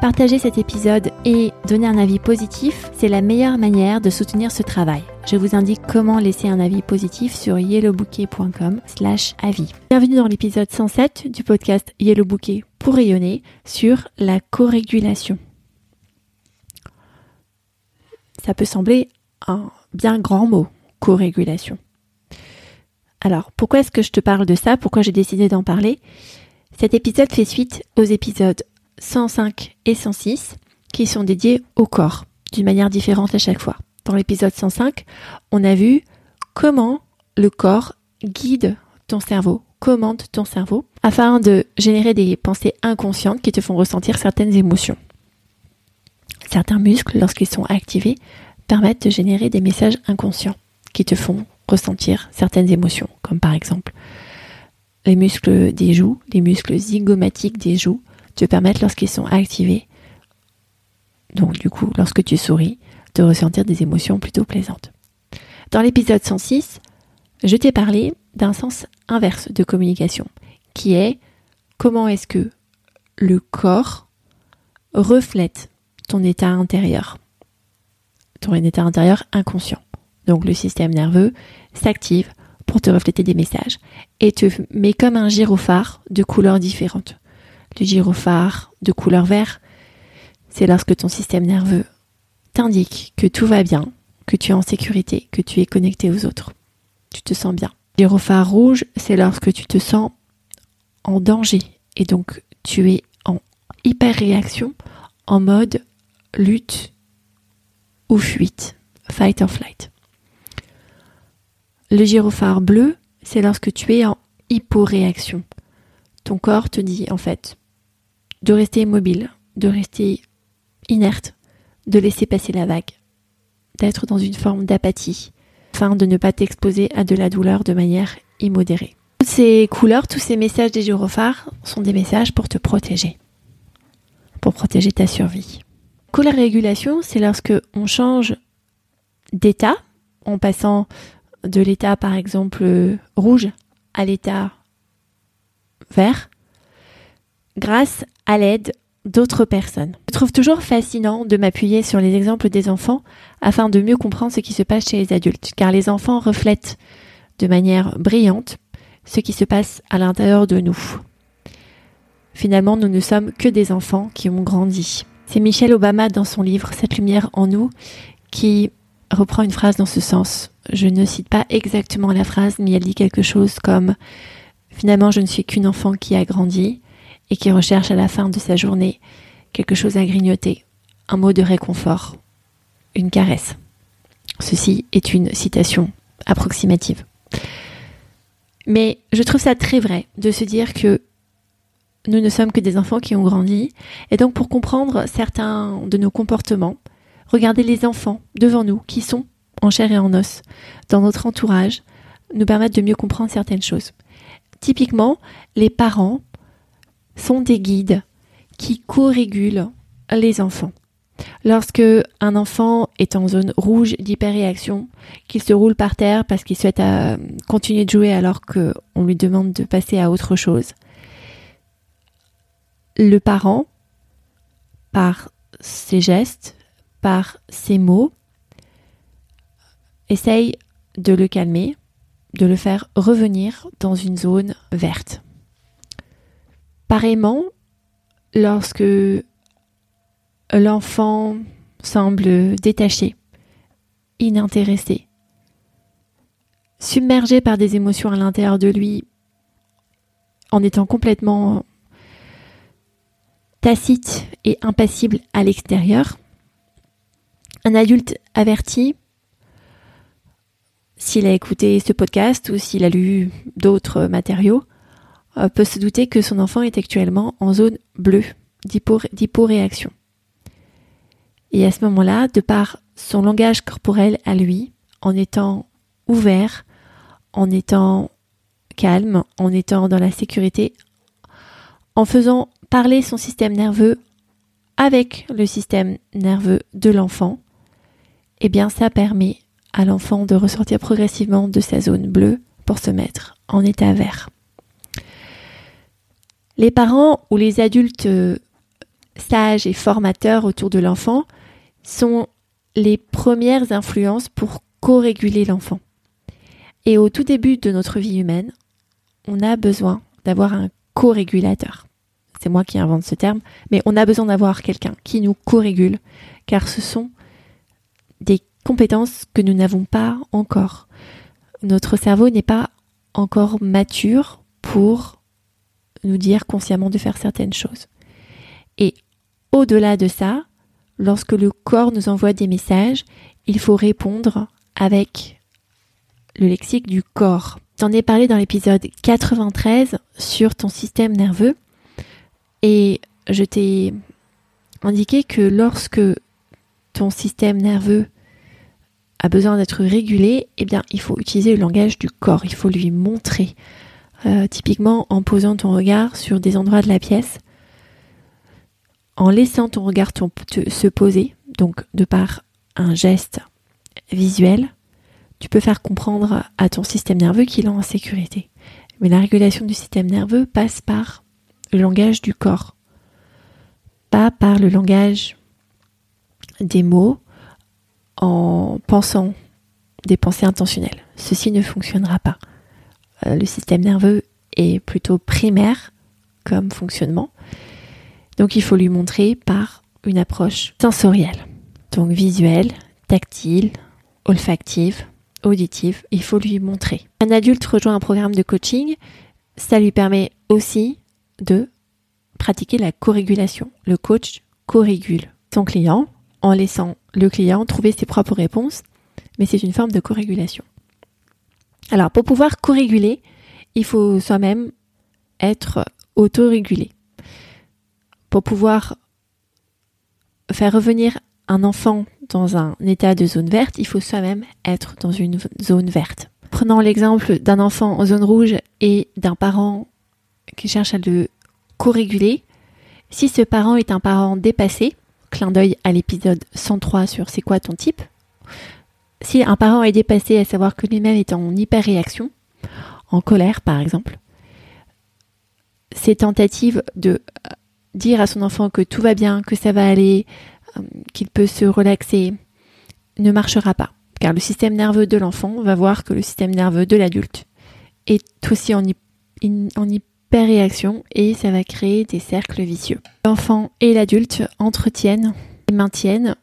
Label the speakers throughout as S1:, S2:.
S1: Partager cet épisode et donner un avis positif, c'est la meilleure manière de soutenir ce travail. Je vous indique comment laisser un avis positif sur yellowbouquet.com slash avis. Bienvenue dans l'épisode 107 du podcast Yellow Bouquet pour rayonner sur la co-régulation. Ça peut sembler un bien grand mot, co-régulation. Alors, pourquoi est-ce que je te parle de ça? Pourquoi j'ai décidé d'en parler? Cet épisode fait suite aux épisodes 105 et 106 qui sont dédiés au corps d'une manière différente à chaque fois. Dans l'épisode 105, on a vu comment le corps guide ton cerveau, commande ton cerveau afin de générer des pensées inconscientes qui te font ressentir certaines émotions. Certains muscles, lorsqu'ils sont activés, permettent de générer des messages inconscients qui te font ressentir certaines émotions, comme par exemple les muscles des joues, les muscles zygomatiques des joues te permettent, lorsqu'ils sont activés, donc du coup, lorsque tu souris, de ressentir des émotions plutôt plaisantes. Dans l'épisode 106, je t'ai parlé d'un sens inverse de communication, qui est comment est-ce que le corps reflète ton état intérieur, ton état intérieur inconscient. Donc le système nerveux s'active pour te refléter des messages et te met comme un gyrophare de couleurs différentes le gyrophare de couleur vert, c'est lorsque ton système nerveux t'indique que tout va bien, que tu es en sécurité, que tu es connecté aux autres. Tu te sens bien. Le gyrophare rouge, c'est lorsque tu te sens en danger et donc tu es en hyper réaction, en mode lutte ou fuite, fight or flight. Le gyrophare bleu, c'est lorsque tu es en hyporéaction. Ton corps te dit en fait, de rester immobile, de rester inerte, de laisser passer la vague, d'être dans une forme d'apathie, afin de ne pas t'exposer à de la douleur de manière immodérée. Toutes ces couleurs, tous ces messages des gyrophares sont des messages pour te protéger, pour protéger ta survie. Couleur régulation, c'est lorsque on change d'état, en passant de l'état par exemple rouge à l'état vert, grâce à l'aide d'autres personnes. Je trouve toujours fascinant de m'appuyer sur les exemples des enfants afin de mieux comprendre ce qui se passe chez les adultes, car les enfants reflètent de manière brillante ce qui se passe à l'intérieur de nous. Finalement, nous ne sommes que des enfants qui ont grandi. C'est Michelle Obama dans son livre Cette lumière en nous qui reprend une phrase dans ce sens. Je ne cite pas exactement la phrase, mais elle dit quelque chose comme Finalement, je ne suis qu'une enfant qui a grandi et qui recherche à la fin de sa journée quelque chose à grignoter, un mot de réconfort, une caresse. Ceci est une citation approximative. Mais je trouve ça très vrai de se dire que nous ne sommes que des enfants qui ont grandi, et donc pour comprendre certains de nos comportements, regardez les enfants devant nous qui sont en chair et en os, dans notre entourage, nous permettent de mieux comprendre certaines choses. Typiquement, les parents sont des guides qui co-régulent les enfants. Lorsque un enfant est en zone rouge d'hyperréaction, qu'il se roule par terre parce qu'il souhaite euh, continuer de jouer alors qu'on lui demande de passer à autre chose, le parent, par ses gestes, par ses mots, essaye de le calmer, de le faire revenir dans une zone verte. Pareillement, lorsque l'enfant semble détaché, inintéressé, submergé par des émotions à l'intérieur de lui, en étant complètement tacite et impassible à l'extérieur, un adulte averti, s'il a écouté ce podcast ou s'il a lu d'autres matériaux, euh, peut se douter que son enfant est actuellement en zone bleue d'hyporéaction. Et à ce moment-là, de par son langage corporel à lui, en étant ouvert, en étant calme, en étant dans la sécurité, en faisant parler son système nerveux avec le système nerveux de l'enfant, eh bien ça permet à l'enfant de ressortir progressivement de sa zone bleue pour se mettre en état vert. Les parents ou les adultes euh, sages et formateurs autour de l'enfant sont les premières influences pour co-réguler l'enfant. Et au tout début de notre vie humaine, on a besoin d'avoir un co-régulateur. C'est moi qui invente ce terme, mais on a besoin d'avoir quelqu'un qui nous co-régule, car ce sont des compétences que nous n'avons pas encore. Notre cerveau n'est pas encore mature pour nous dire consciemment de faire certaines choses. Et au-delà de ça, lorsque le corps nous envoie des messages, il faut répondre avec le lexique du corps. J'en ai parlé dans l'épisode 93 sur ton système nerveux et je t'ai indiqué que lorsque ton système nerveux a besoin d'être régulé, eh bien, il faut utiliser le langage du corps. Il faut lui montrer. Euh, typiquement en posant ton regard sur des endroits de la pièce, en laissant ton regard se poser, donc de par un geste visuel, tu peux faire comprendre à ton système nerveux qu'il est en sécurité. Mais la régulation du système nerveux passe par le langage du corps, pas par le langage des mots en pensant des pensées intentionnelles. Ceci ne fonctionnera pas. Euh, le système nerveux est plutôt primaire comme fonctionnement. Donc il faut lui montrer par une approche sensorielle. Donc visuelle, tactile, olfactive, auditive, il faut lui montrer. Un adulte rejoint un programme de coaching, ça lui permet aussi de pratiquer la co-régulation. Le coach co-régule son client en laissant le client trouver ses propres réponses, mais c'est une forme de co-régulation. Alors pour pouvoir co-réguler, il faut soi-même être autorégulé. Pour pouvoir faire revenir un enfant dans un état de zone verte, il faut soi-même être dans une zone verte. Prenons l'exemple d'un enfant en zone rouge et d'un parent qui cherche à le co-réguler. Si ce parent est un parent dépassé, clin d'œil à l'épisode 103 sur c'est quoi ton type, si un parent est dépassé à savoir que lui-même est en hyper-réaction, en colère par exemple, ses tentatives de dire à son enfant que tout va bien, que ça va aller, euh, qu'il peut se relaxer, ne marchera pas. Car le système nerveux de l'enfant va voir que le système nerveux de l'adulte est aussi en, en hyper-réaction et ça va créer des cercles vicieux. L'enfant et l'adulte entretiennent et maintiennent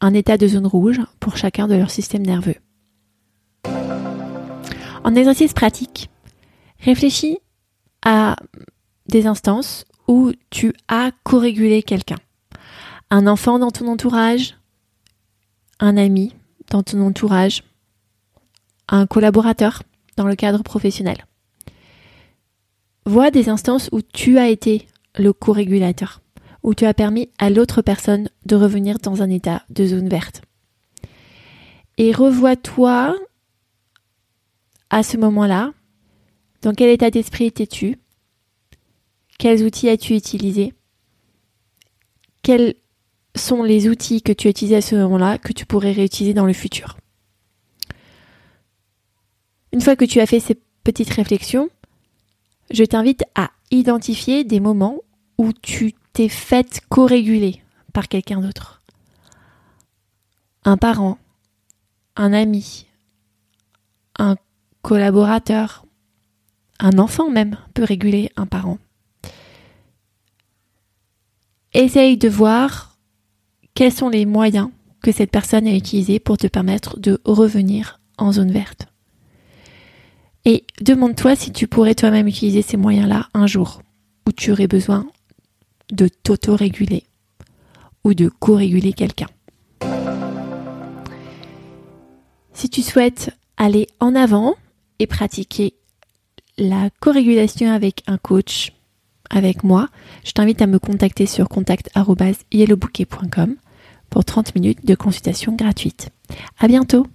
S1: un état de zone rouge pour chacun de leurs systèmes nerveux. En exercice pratique, réfléchis à des instances où tu as co-régulé quelqu'un. Un enfant dans ton entourage, un ami dans ton entourage, un collaborateur dans le cadre professionnel. Vois des instances où tu as été le co-régulateur, où tu as permis à l'autre personne de revenir dans un état de zone verte. Et revois-toi à ce moment-là, dans quel état d'esprit étais-tu? Quels outils as-tu utilisés? Quels sont les outils que tu as utilisés à ce moment-là que tu pourrais réutiliser dans le futur? Une fois que tu as fait ces petites réflexions, je t'invite à identifier des moments où tu t'es fait co-réguler par quelqu'un d'autre. Un parent, un ami, un collaborateur, un enfant même peut réguler un parent. Essaye de voir quels sont les moyens que cette personne a utilisés pour te permettre de revenir en zone verte. Et demande-toi si tu pourrais toi-même utiliser ces moyens-là un jour où tu aurais besoin de t'auto-réguler ou de co-réguler quelqu'un. Si tu souhaites aller en avant et pratiquer la co-régulation avec un coach, avec moi, je t'invite à me contacter sur contact.yellowbouquet.com pour 30 minutes de consultation gratuite. À bientôt!